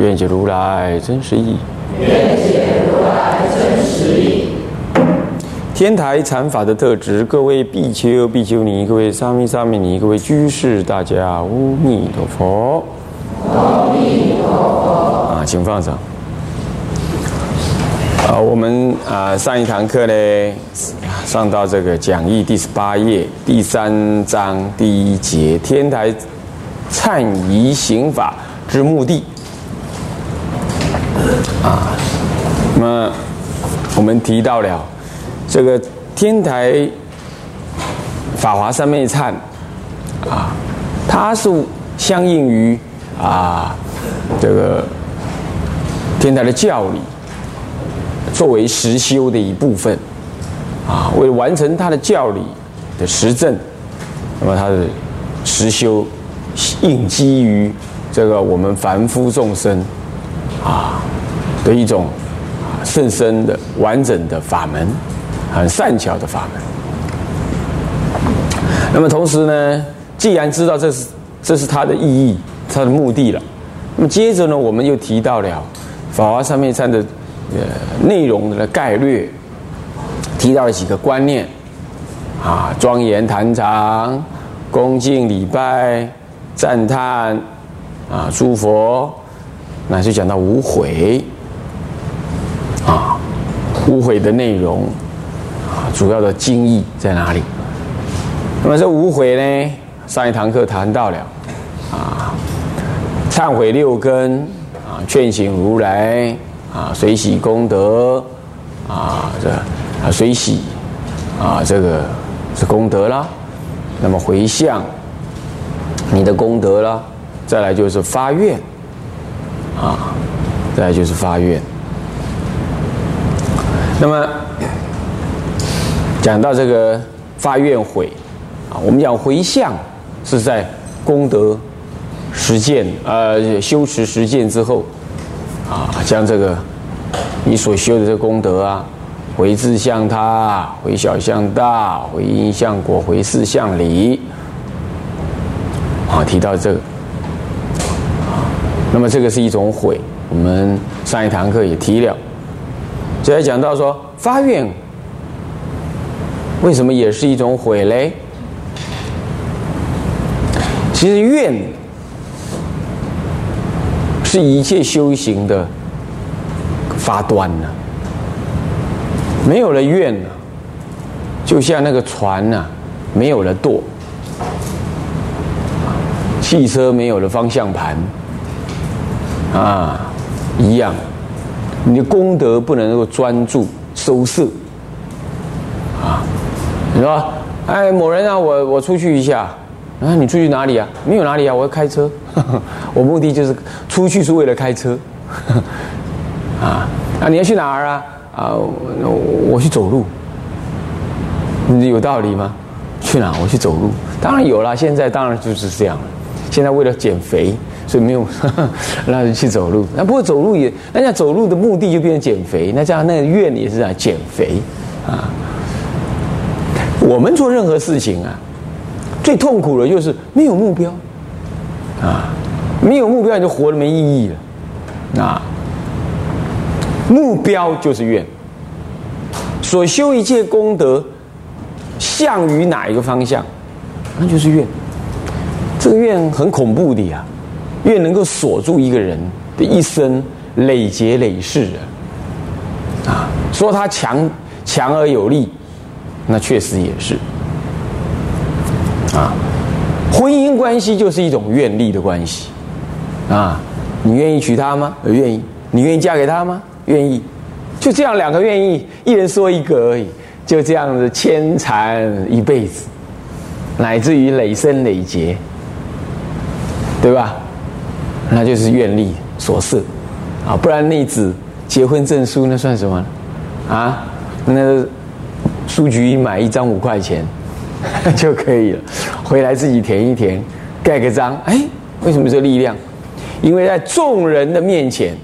愿解如来真实义。愿解如来真实义。天台禅法的特质，各位比丘、比丘尼，各位沙弥、沙弥尼，各位居士，大家阿弥陀佛。阿弥陀佛。啊，请放上。啊，我们啊上一堂课呢，上到这个讲义第十八页第三章第一节，天台忏仪行法之目的。啊，那么我们提到了这个天台法华三昧忏啊，它是相应于啊这个天台的教理，作为实修的一部分啊，为了完成它的教理的实证，那么它的实修应基于这个我们凡夫众生啊。的一种甚深的完整的法门，很善巧的法门。那么同时呢，既然知道这是这是它的意义、它的目的了，那么接着呢，我们又提到了法华三昧忏的呃内容的概略，提到了几个观念啊：庄严坛场、恭敬礼拜、赞叹啊诸佛，乃至讲到无悔。啊，无悔的内容啊，主要的精义在哪里？那么这无悔呢？上一堂课谈到了啊，忏悔六根啊，劝醒如来啊，随喜功德啊，这啊随喜啊，这个是功德啦。那么回向你的功德啦，再来就是发愿啊，再来就是发愿。那么讲到这个发愿悔啊，我们讲回向是在功德实践呃修持实践之后啊，将这个你所修的这功德啊，回自向他，回小向大，回因向果，回事向理啊，提到这个，那么这个是一种悔，我们上一堂课也提了。就在讲到说发愿，为什么也是一种悔嘞？其实愿是一切修行的发端呢。没有了愿呢，就像那个船呐，没有了舵，汽车没有了方向盘，啊，一样。你的功德不能够专注收摄啊！你说，哎，某人啊，我我出去一下啊，你出去哪里啊？没有哪里啊，我要开车。我目的就是出去是为了开车 啊啊！你要去哪儿啊？啊，我去走路。你有道理吗？去哪？我去走路。当然有了，现在当然就是这样了。现在为了减肥。所以没有 让人去走路，那不过走路也，那样走路的目的就变成减肥，那这样那个愿也是在减肥啊。我们做任何事情啊，最痛苦的就是没有目标啊，没有目标你就活得没意义了啊。目标就是愿，所修一切功德向于哪一个方向，那就是愿。这个愿很恐怖的呀。越能够锁住一个人的一生，累劫累世啊！啊，说他强强而有力，那确实也是啊。婚姻关系就是一种愿力的关系啊。你愿意娶她吗？我愿意。你愿意嫁给他吗？愿意。就这样，两个愿意，一人说一个而已，就这样子牵缠一辈子，乃至于累生累劫，对吧？那就是愿力所设，啊，不然那纸结婚证书那算什么？啊，那书局买一张五块钱 就可以了，回来自己填一填，盖个章。哎，为什么这力量？因为在众人的面前，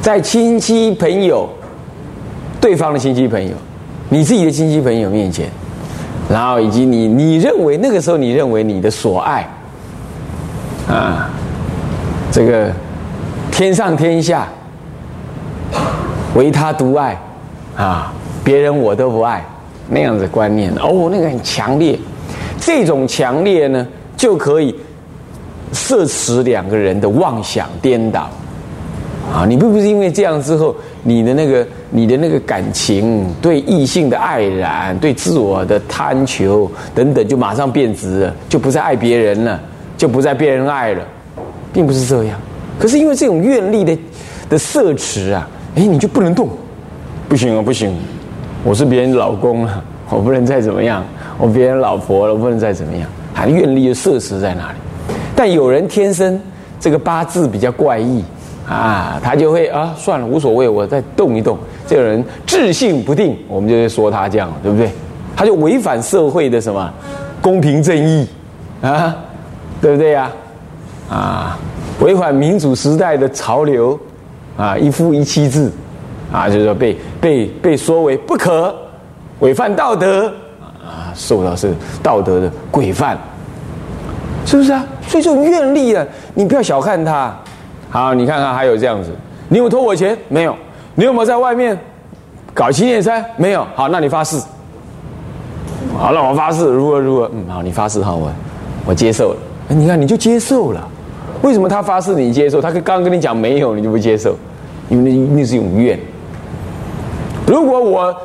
在亲戚朋友、对方的亲戚朋友、你自己的亲戚朋友面前，然后以及你你认为那个时候你认为你的所爱啊，这个天上天下唯他独爱啊，别人我都不爱那样子观念。哦，那个很强烈，这种强烈呢就可以。摄持两个人的妄想颠倒，啊，你并不是因为这样之后，你的那个你的那个感情对异性的爱染，对自我的贪求等等，就马上变质了，就不再爱别人了，就不再被人爱了，并不是这样。可是因为这种愿力的的摄持啊，哎，你就不能动，不行啊，不行，我是别人老公了，我不能再怎么样，我别人老婆了，我不能再怎么样，还愿力的摄持在哪里？但有人天生这个八字比较怪异啊，他就会啊，算了，无所谓，我再动一动。这个人志性不定，我们就会说他这样，对不对？他就违反社会的什么公平正义啊，对不对呀？啊违反民主时代的潮流啊，一夫一妻制啊，就是说被被被说为不可，违反道德啊，受到是道德的规范。是不是啊？所以这种愿力啊，你不要小看它。好，你看看还有这样子，你有偷我钱没有？你有没有在外面搞七念三？没有。好，那你发誓。好，那我发誓，如何如何？嗯，好，你发誓哈，我我接受了。你看，你就接受了。为什么他发誓你接受？他刚刚跟你讲没有，你就不接受？因为那那是一种怨。如果我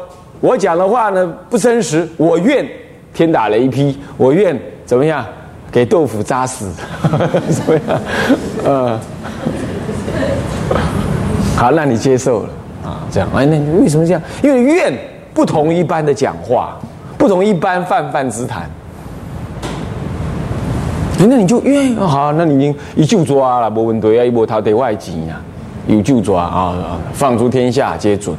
我讲的话呢不真实，我愿天打雷劈，我愿怎么样？给豆腐扎死，怎么样？呃，好，那你接受了啊？这样，哎，那你为什么这样？因为愿不同一般的讲话，不同一般泛泛之谈。那你就愿好，那你一就抓了，不问对啊，一波他得外籍呀，有就抓啊，放诸天下皆准。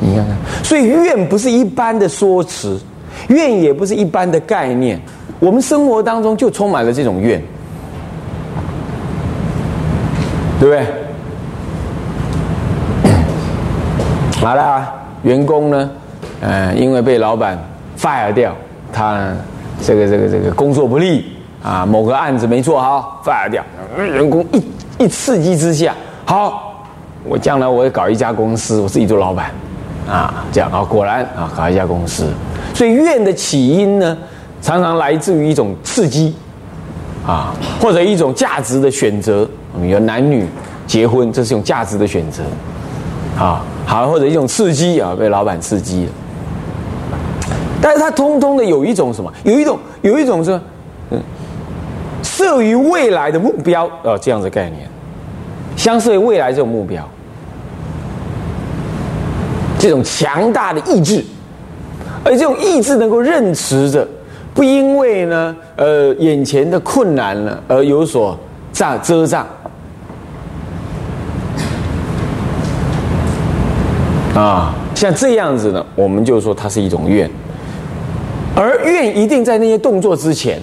你看看，所以愿不是一般的说辞，愿也不是一般的概念。我们生活当中就充满了这种怨，对不对？好了啊，员工呢，呃，因为被老板 fire 掉，他这个这个这个工作不利啊，某个案子没做好，fire 掉，员工一一刺激之下，好，我将来我要搞一家公司，我自己做老板，啊，这样啊，果然啊，搞一家公司，所以怨的起因呢？常常来自于一种刺激，啊，或者一种价值的选择。比如男女结婚，这是一种价值的选择，啊，好，或者一种刺激啊，被老板刺激了。但是它通通的有一种什么？有一种有一种是，设于未来的目标，呃，这样的概念，相设于未来这种目标，这种强大的意志，而这种意志能够认持着。不因为呢，呃，眼前的困难呢而有所障遮障，啊，像这样子呢，我们就说它是一种愿，而愿一定在那些动作之前，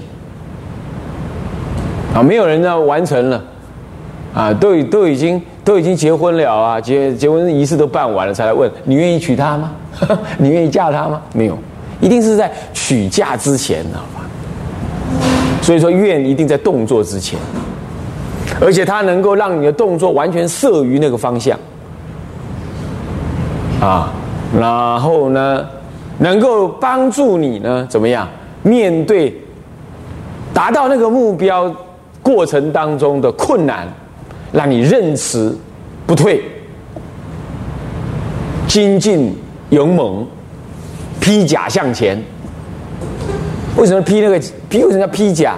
啊，没有人呢完成了，啊，都已都已经都已经结婚了啊，结结婚仪式都办完了才来问你愿意娶她吗？你愿意嫁她吗？没有。一定是在娶嫁之前，知道吧？所以说愿一定在动作之前，而且它能够让你的动作完全摄于那个方向，啊，然后呢，能够帮助你呢，怎么样面对达到那个目标过程当中的困难，让你认识不退，精进勇猛。披甲向前，为什么披那个披？为什么要披甲？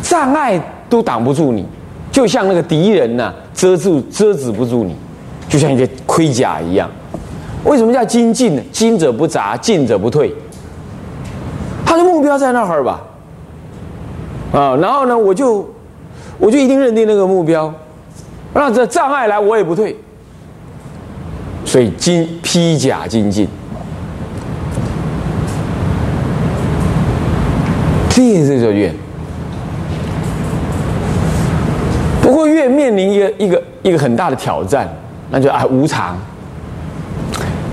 障碍都挡不住你，就像那个敌人呢，遮住遮止不住你，就像一个盔甲一样。为什么叫精进呢？精者不杂，进者不退。他的目标在那儿吧？啊，然后呢，我就我就一定认定那个目标，那这障碍来我也不退，所以精披甲精进，这这叫愿。不过愿面临一个一个一个很大的挑战，那就啊无常。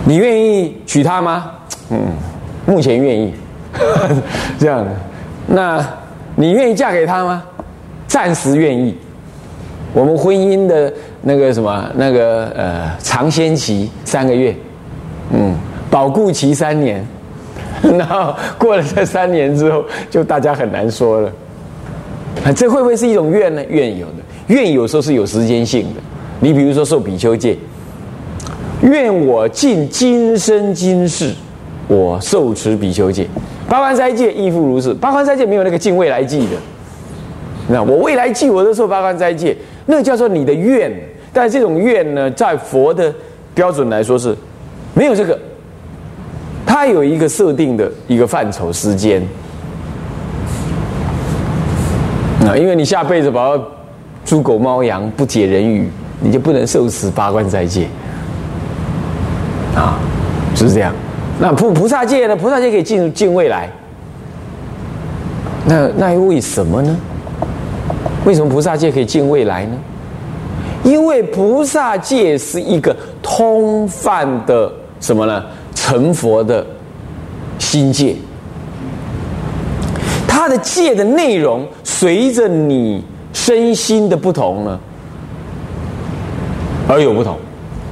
你愿意娶她吗？嗯，目前愿意。这样，那你愿意嫁给他吗？暂时愿意。我们婚姻的那个什么，那个呃尝鲜期三个月，嗯，保固期三年，然后过了这三年之后，就大家很难说了。这会不会是一种愿呢？愿有的，愿有时候是有时间性的。你比如说受比丘戒，愿我尽今生今世，我受持比丘戒。八关斋戒亦复如是，八关斋戒没有那个尽未来记的。那我未来记我都受八关斋戒，那叫做你的愿。但这种愿呢，在佛的标准来说是没有这个，它有一个设定的一个范畴时间。那因为你下辈子把猪狗猫羊不解人语，你就不能受持八关斋戒啊，就是这样。那菩菩萨界呢？菩萨界可以进入进未来。那那又为什么呢？为什么菩萨界可以进未来呢？因为菩萨界是一个通泛的什么呢？成佛的心界。它的界的内容随着你身心的不同呢，而有不同。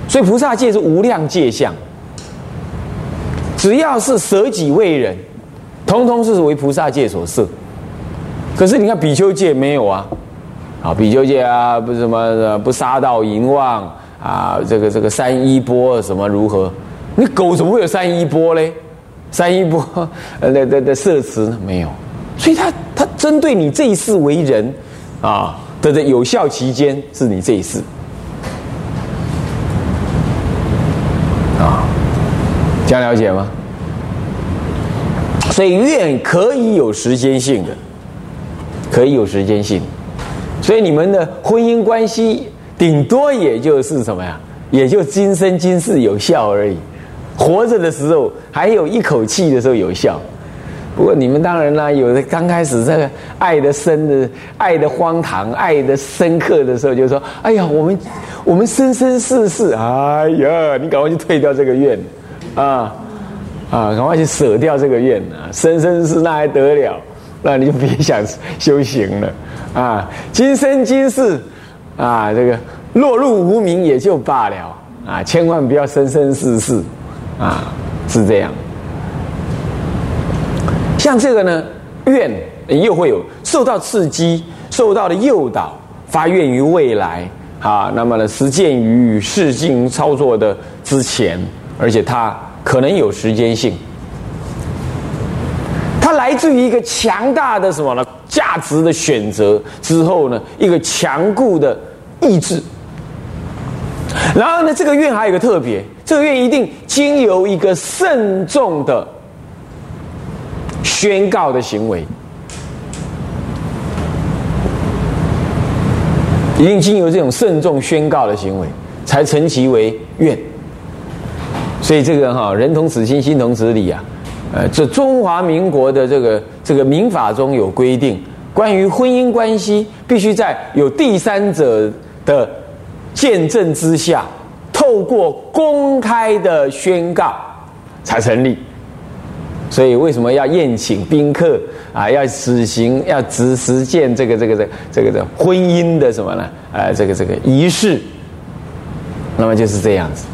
所以菩萨界是无量界相。只要是舍己为人，通通是为菩萨界所设。可是你看比丘戒没有啊？啊，比丘戒啊，不什么不杀盗淫妄啊，这个这个三一波什么如何？你狗怎么会有三一波嘞？三一波呃的的的摄持没有，所以他他针对你这一世为人啊的的有效期间是你这一世。这样了解吗？所以愿可以有时间性的，可以有时间性。所以你们的婚姻关系顶多也就是什么呀？也就今生今世有效而已。活着的时候还有一口气的时候有效。不过你们当然啦，有的刚开始这个爱的深的、爱的荒唐、爱的深刻的时候，就说：“哎呀，我们我们生生世世，哎呀，你赶快去退掉这个愿。”啊啊！赶快去舍掉这个愿啊！生生世那还得了？那你就别想修行了啊！今生今世啊，这个落入无名也就罢了啊！千万不要生生世世啊！是这样。像这个呢，愿又会有受到刺激、受到的诱导，发愿于未来啊。那么呢，实践于事境操作的之前。而且它可能有时间性，它来自于一个强大的什么呢？价值的选择之后呢，一个强固的意志。然后呢，这个愿还有个特别，这个愿一定经由一个慎重的宣告的行为，一定经由这种慎重宣告的行为，才成其为愿。所以这个哈，人同此心，心同此理啊，呃，这中华民国的这个这个民法中有规定，关于婚姻关系必须在有第三者的见证之下，透过公开的宣告才成立。所以为什么要宴请宾客啊？要实行要执实践这个这个这这个的婚姻的什么呢？呃，这个这个仪式，那么就是这样子。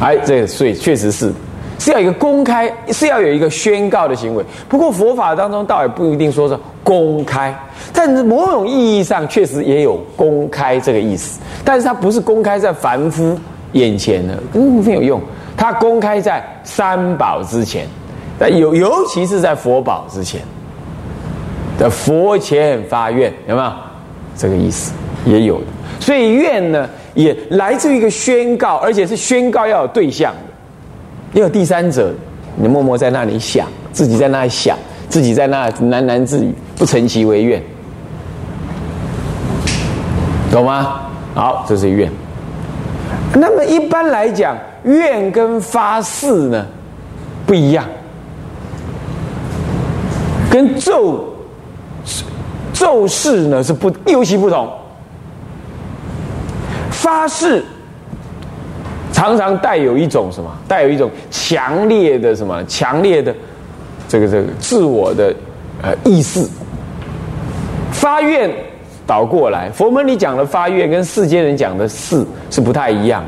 哎，这个所以确实是是要一个公开，是要有一个宣告的行为。不过佛法当中倒也不一定说是公开，但是某种意义上确实也有公开这个意思。但是它不是公开在凡夫眼前的，没有用。它公开在三宝之前，但尤尤其是在佛宝之前的佛前发愿，有没有这个意思？也有的。所以愿呢？也来自于一个宣告，而且是宣告要有对象，要有第三者。你默默在那里想，自己在那里想，自己在那喃喃自语，不成其为愿，懂吗？好，这是愿。那么一般来讲，愿跟发誓呢不一样，跟咒咒誓呢是不尤其不同。发誓常常带有一种什么？带有一种强烈的什么？强烈的这个这个自我的呃意识。发愿倒过来，佛门里讲的发愿跟世间人讲的誓是不太一样。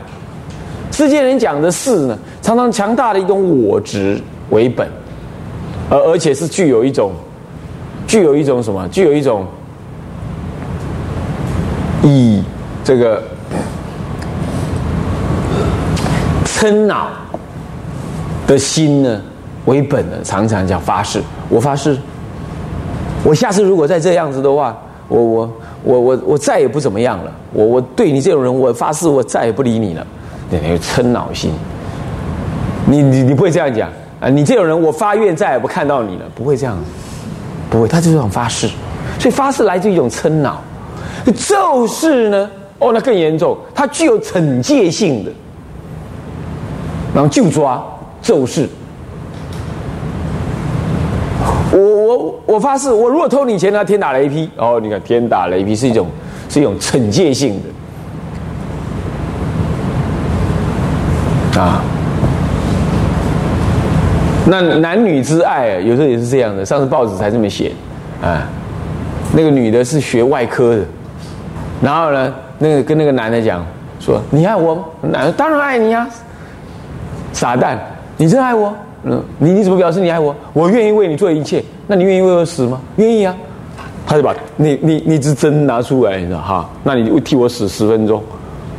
世间人讲的誓呢，常常强大的一种我执为本，而而且是具有一种具有一种什么？具有一种以这个嗔恼的心呢为本的，常常叫发誓。我发誓，我下次如果再这样子的话，我我我我我再也不怎么样了。我我对你这种人，我发誓，我再也不理你了。那个嗔恼心，你你你不会这样讲啊？你这种人，我发愿再也不看到你了，不会这样，不会。他就是种发誓，所以发誓来自一种嗔恼。咒誓呢？哦，那更严重，它具有惩戒性的，然后就抓咒誓。我我我发誓，我如果偷你钱，那天打雷劈。哦，你看天打雷劈是一种是一种惩戒性的啊。那男女之爱，有时候也是这样的。上次报纸才这么写啊，那个女的是学外科的，然后呢，那个跟那个男的讲说：“你爱我吗？”男的当然爱你啊，傻蛋，你真爱我？嗯，你你怎么表示你爱我？我愿意为你做一切。那你愿意为我死吗？愿意啊。他就把那那那支针拿出来，你知道哈？那你替我死十分钟。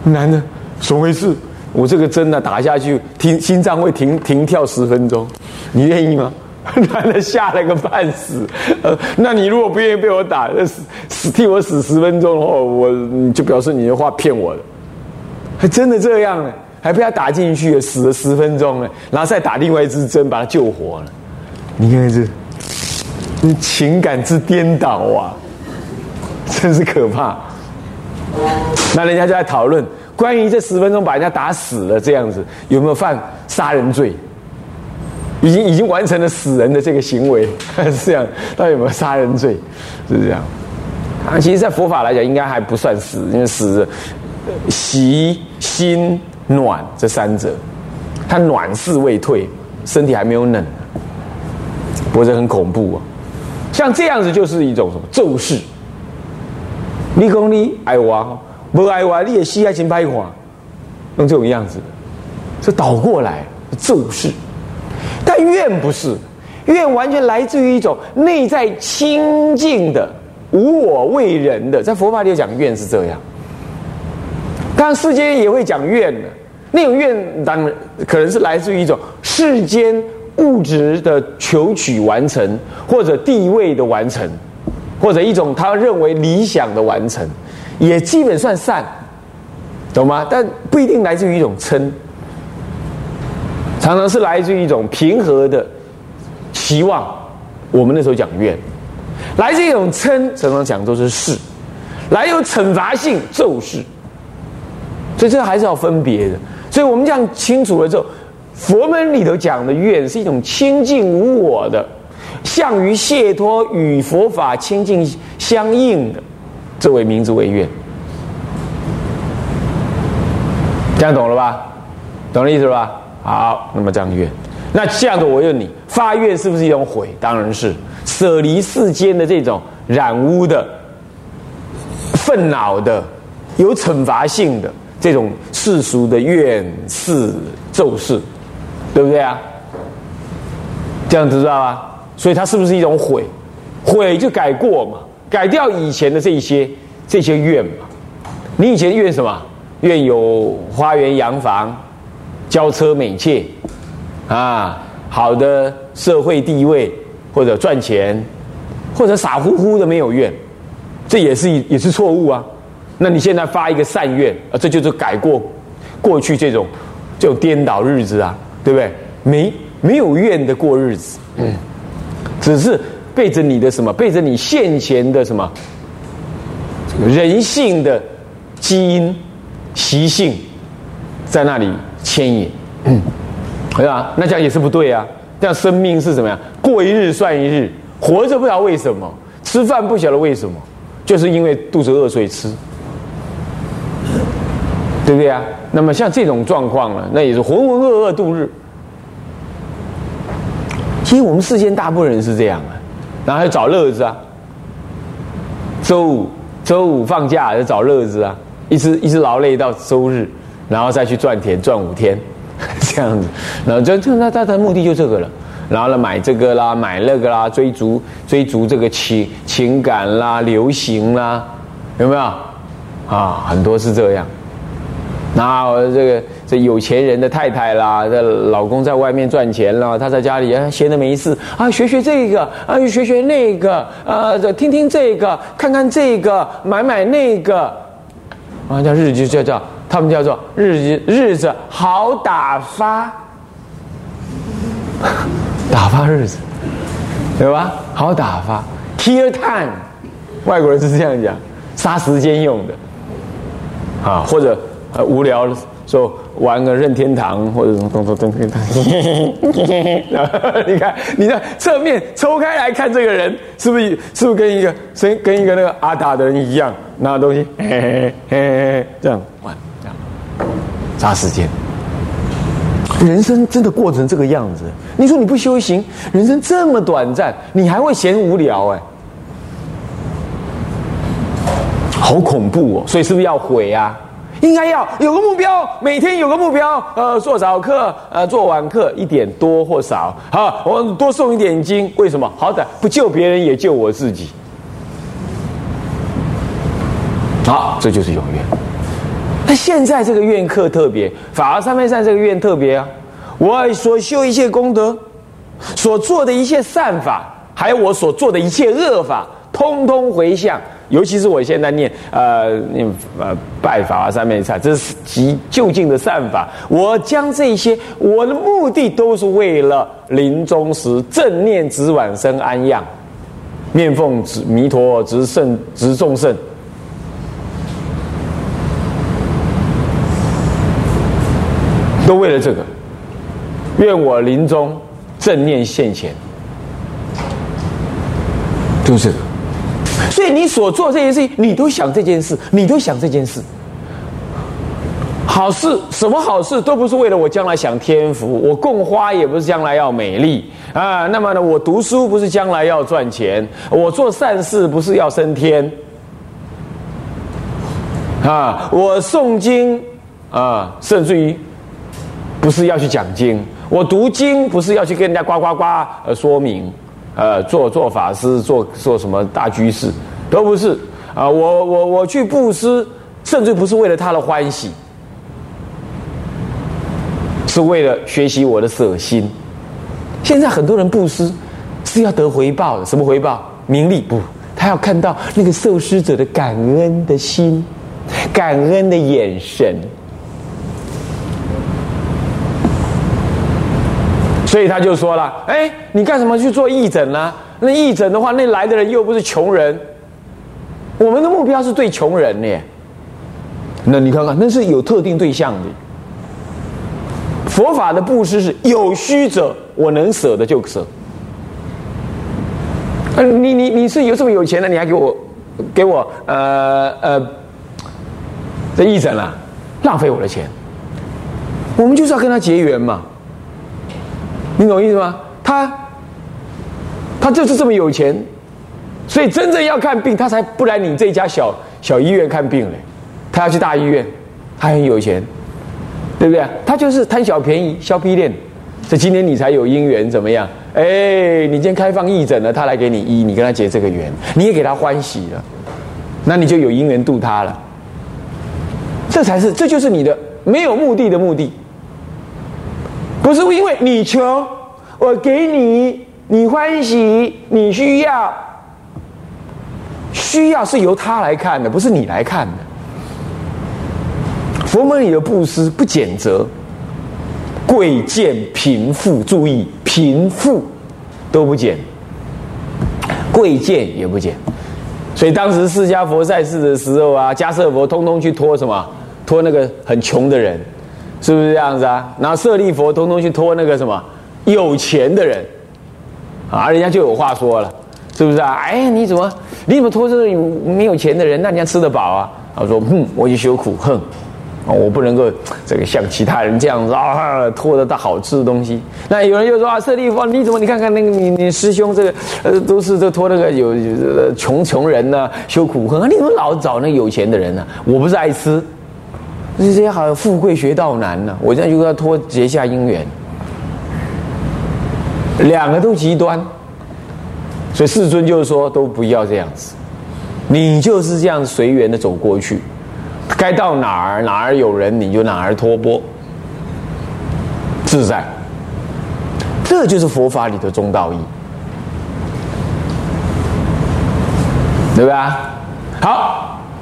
男的，怎么回事？我这个针呢打下去，停心脏会停停跳十分钟，你愿意吗？男的吓了个半死。呃，那你如果不愿意被我打，死死替我死十分钟的话，我你就表示你的话骗我的，还真的这样呢？还被他打进去，死了十分钟了，然后再打另外一支针把他救活了。你看这，你情感之颠倒啊，真是可怕。那人家就在讨论关于这十分钟把人家打死了这样子有没有犯杀人罪？已经已经完成了死人的这个行为是这样，到底有没有杀人罪？是这样。啊，其实，在佛法来讲，应该还不算死，因为死习心。暖这三者，他暖势未退，身体还没有冷，不是很恐怖啊？像这样子就是一种什么咒誓？你讲你爱我，不爱我你也死爱情拍垮，用这种样子，是倒过来咒誓。但愿不是，愿完全来自于一种内在清净的无我为人的，在佛法里讲愿是这样，但世间也会讲愿的。那种愿，当然可能是来自于一种世间物质的求取完成，或者地位的完成，或者一种他认为理想的完成，也基本算善，懂吗？但不一定来自于一种嗔，常常是来自于一种平和的期望。我们那时候讲愿，来自一种嗔，常常讲都是事，来有惩罚性咒誓，所以这还是要分别的。所以我们这样清楚了之后，佛门里头讲的愿是一种清净无我的，向于解脱与佛法清净相应的，这为名字为愿。这样懂了吧？懂了意思吧？好，那么这样愿，那这样子我问你，发愿是不是一种悔？当然是舍离世间的这种染污的、愤恼的、有惩罚性的。这种世俗的怨世咒誓，对不对啊？这样子知道吧？所以它是不是一种悔？悔就改过嘛，改掉以前的这些这些怨嘛。你以前怨什么？怨有花园洋房、娇车美妾啊，好的社会地位或者赚钱，或者傻乎乎的没有怨，这也是也是错误啊。那你现在发一个善愿啊，这就是改过过去这种这种颠倒日子啊，对不对？没没有愿的过日子，嗯，只是背着你的什么，背着你现前的什么人性的基因习性在那里牵引，对吧？那这样也是不对啊。这样生命是怎么样？过一日算一日，活着不知道为什么，吃饭不晓得为什么，就是因为肚子饿所以吃，对不对啊？那么像这种状况呢，那也是浑浑噩噩度日。其实我们世间大部分人是这样啊，然后还找乐子啊。周五周五放假就找乐子啊，一直一直劳累到周日，然后再去赚钱赚五天，这样子，然后就就那他的目的就这个了，然后呢买这个啦，买那个啦，追逐追逐这个情情感啦，流行啦，有没有？啊，很多是这样。那这个这有钱人的太太啦，这老公在外面赚钱了，她在家里啊闲的没事啊，学学这个啊，学学那个啊，这听听这个，看看这个，买买那个，啊，叫日子叫叫他们叫做日日子好打发，打发日子，对吧？好打发，kill time，外国人是这样讲，杀时间用的，啊，或者。呃，无聊的时候玩个任天堂或者什么动作任天堂，你看你在侧面抽开来看这个人，是不是是不是跟一个跟跟一个那个阿达的人一样拿东西，嘿嘿嘿嘿这样玩这样，杀时间。人生真的过成这个样子，你说你不修行，人生这么短暂，你还会嫌无聊哎？好恐怖哦！所以是不是要毁啊？应该要有个目标，每天有个目标。呃，做早课，呃，做晚课，一点多或少，好，我多送一点经。为什么？好歹不救别人，也救我自己。好，这就是永愿。那现在这个愿课特别，法而三昧善这个愿特别啊。我所修一切功德，所做的一切善法，还有我所做的一切恶法，通通回向。尤其是我现在念呃念呃拜法啊三昧忏，这是极就近的善法。我将这些我的目的都是为了临终时正念直往生安样，念奉直弥陀直圣直众圣，都为了这个。愿我临终正念现前，就是这个。所以你所做这件事情，你都想这件事，你都想这件事。好事，什么好事都不是为了我将来享天福，我供花也不是将来要美丽啊。那么呢，我读书不是将来要赚钱，我做善事不是要升天啊。我诵经啊，甚至于不是要去讲经，我读经不是要去跟人家呱呱呱呃说明。呃，做做法师，做做什么大居士，都不是啊！我我我去布施，甚至不是为了他的欢喜，是为了学习我的舍心。现在很多人布施是要得回报的，什么回报？名利不？他要看到那个受施者的感恩的心，感恩的眼神。所以他就说了：“哎，你干什么去做义诊呢？那义诊的话，那来的人又不是穷人。我们的目标是对穷人呢。那你看看，那是有特定对象的。佛法的布施是有需者，我能舍的就舍。呃，你你你是有这么有钱的，你还给我给我呃呃这义诊了，浪费我的钱。我们就是要跟他结缘嘛。”你懂意思吗？他，他就是这么有钱，所以真正要看病，他才不来你这家小小医院看病嘞。他要去大医院，他很有钱，对不对？他就是贪小便宜、削皮练。所以今天你才有姻缘，怎么样？哎，你今天开放义诊了，他来给你医，你跟他结这个缘，你也给他欢喜了，那你就有姻缘度他了。这才是，这就是你的没有目的的目的。不是因为你穷，我给你，你欢喜，你需要，需要是由他来看的，不是你来看的。佛门里的布施不减责，贵贱贫富，注意贫富都不减，贵贱也不减。所以当时释迦佛在世的时候啊，迦舍佛通通去托什么？托那个很穷的人，是不是这样子啊？然后舍利佛通通去托那个什么有钱的人，啊，人家就有话说了，是不是啊？哎，你怎么你怎么托这个没有钱的人？那人家吃得饱啊？他说，哼，我去修苦，哼。我不能够这个像其他人这样子啊，拖得到好吃的东西。那有人就说啊，舍利佛，你怎么？你看看那个你你师兄这个呃，都是这托那个有有穷穷人呢，修苦恨，你怎么老找那有钱的人呢？我不是爱吃，这些好像富贵学道难呢。我现在就要脱结下姻缘，两个都极端，所以世尊就是说都不要这样子，你就是这样随缘的走过去。该到哪儿哪儿有人你就哪儿托钵，自在，这就是佛法里的中道义，对吧？好。